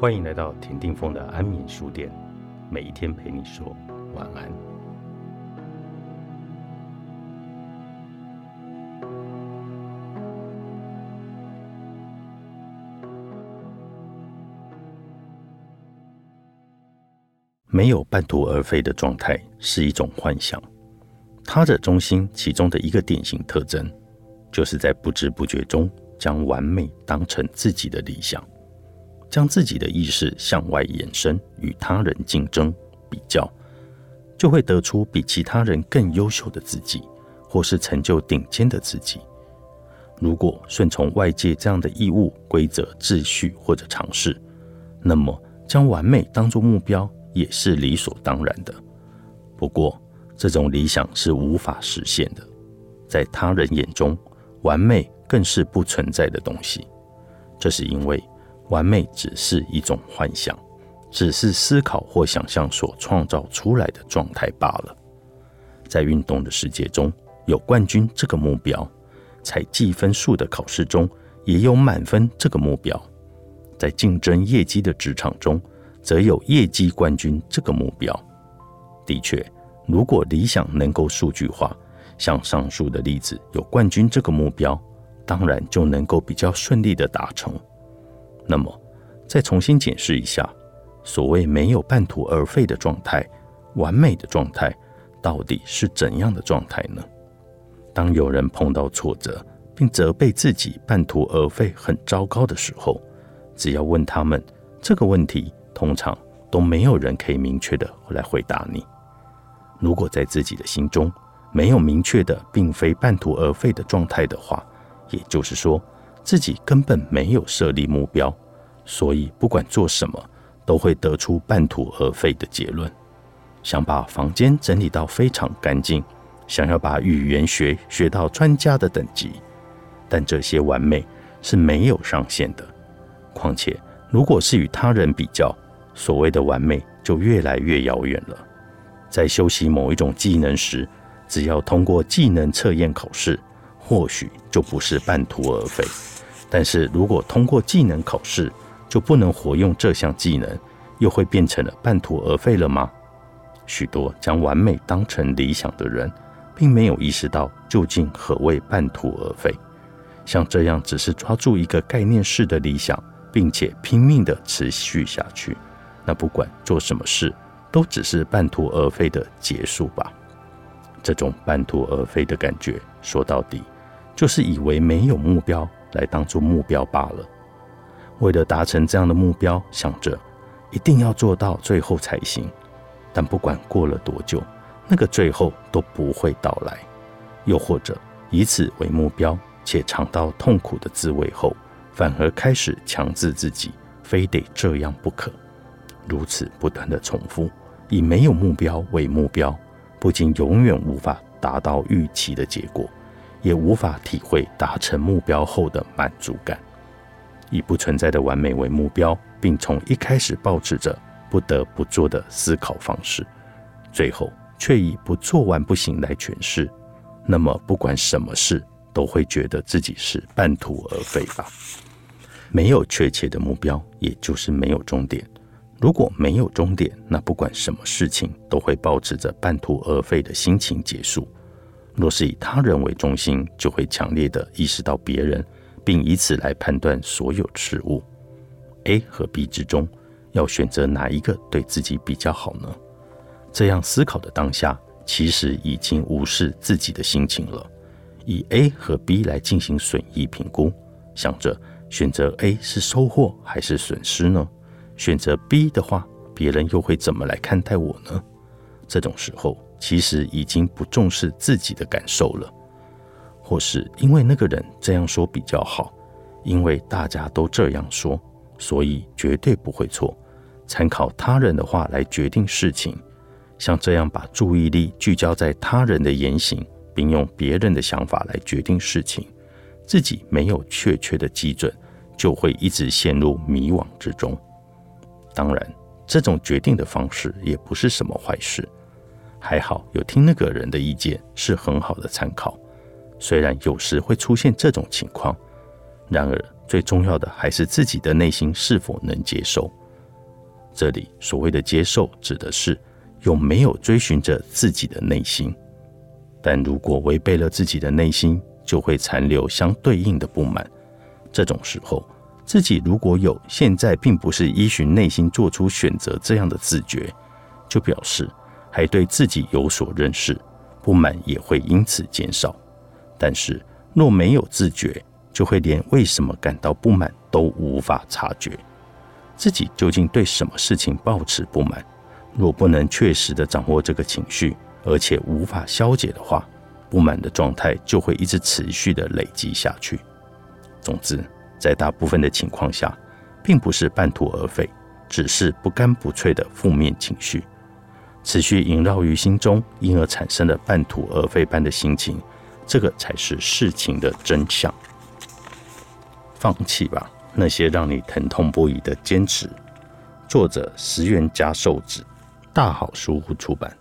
欢迎来到田定峰的安眠书店，每一天陪你说晚安。没有半途而废的状态是一种幻想。他者中心其中的一个典型特征，就是在不知不觉中将完美当成自己的理想。将自己的意识向外延伸，与他人竞争比较，就会得出比其他人更优秀的自己，或是成就顶尖的自己。如果顺从外界这样的义务、规则、秩序或者尝试，那么将完美当作目标也是理所当然的。不过，这种理想是无法实现的，在他人眼中，完美更是不存在的东西。这是因为。完美只是一种幻想，只是思考或想象所创造出来的状态罢了。在运动的世界中，有冠军这个目标；在计分数的考试中，也有满分这个目标；在竞争业绩的职场中，则有业绩冠军这个目标。的确，如果理想能够数据化，像上述的例子有冠军这个目标，当然就能够比较顺利的达成。那么，再重新检视一下，所谓没有半途而废的状态，完美的状态，到底是怎样的状态呢？当有人碰到挫折，并责备自己半途而废很糟糕的时候，只要问他们这个问题，通常都没有人可以明确的来回答你。如果在自己的心中没有明确的并非半途而废的状态的话，也就是说。自己根本没有设立目标，所以不管做什么都会得出半途而废的结论。想把房间整理到非常干净，想要把语言学学到专家的等级，但这些完美是没有上限的。况且，如果是与他人比较，所谓的完美就越来越遥远了。在修习某一种技能时，只要通过技能测验考试。或许就不是半途而废，但是如果通过技能考试就不能活用这项技能，又会变成了半途而废了吗？许多将完美当成理想的人，并没有意识到究竟何谓半途而废。像这样只是抓住一个概念式的理想，并且拼命的持续下去，那不管做什么事，都只是半途而废的结束吧。这种半途而废的感觉，说到底。就是以为没有目标来当做目标罢了。为了达成这样的目标，想着一定要做到最后才行。但不管过了多久，那个最后都不会到来。又或者以此为目标，且尝到痛苦的滋味后，反而开始强制自己非得这样不可。如此不断的重复，以没有目标为目标，不仅永远无法达到预期的结果。也无法体会达成目标后的满足感，以不存在的完美为目标，并从一开始保持着不得不做的思考方式，最后却以不做完不行来诠释，那么不管什么事都会觉得自己是半途而废吧。没有确切的目标，也就是没有终点。如果没有终点，那不管什么事情都会保持着半途而废的心情结束。若是以他人为中心，就会强烈的意识到别人，并以此来判断所有事物。A 和 B 之中，要选择哪一个对自己比较好呢？这样思考的当下，其实已经无视自己的心情了。以 A 和 B 来进行损益评估，想着选择 A 是收获还是损失呢？选择 B 的话，别人又会怎么来看待我呢？这种时候。其实已经不重视自己的感受了，或是因为那个人这样说比较好，因为大家都这样说，所以绝对不会错。参考他人的话来决定事情，像这样把注意力聚焦在他人的言行，并用别人的想法来决定事情，自己没有确切的基准，就会一直陷入迷惘之中。当然，这种决定的方式也不是什么坏事。还好有听那个人的意见是很好的参考，虽然有时会出现这种情况，然而最重要的还是自己的内心是否能接受。这里所谓的接受，指的是有没有追寻着自己的内心。但如果违背了自己的内心，就会残留相对应的不满。这种时候，自己如果有现在并不是依循内心做出选择这样的自觉，就表示还对自己有所认识，不满也会因此减少。但是若没有自觉，就会连为什么感到不满都无法察觉，自己究竟对什么事情抱持不满。若不能确实的掌握这个情绪，而且无法消解的话，不满的状态就会一直持续的累积下去。总之，在大部分的情况下，并不是半途而废，只是不干不脆的负面情绪，持续萦绕于心中，因而产生了半途而废般的心情。这个才是事情的真相。放弃吧，那些让你疼痛不已的坚持。作者：石原加寿子，大好书屋出版。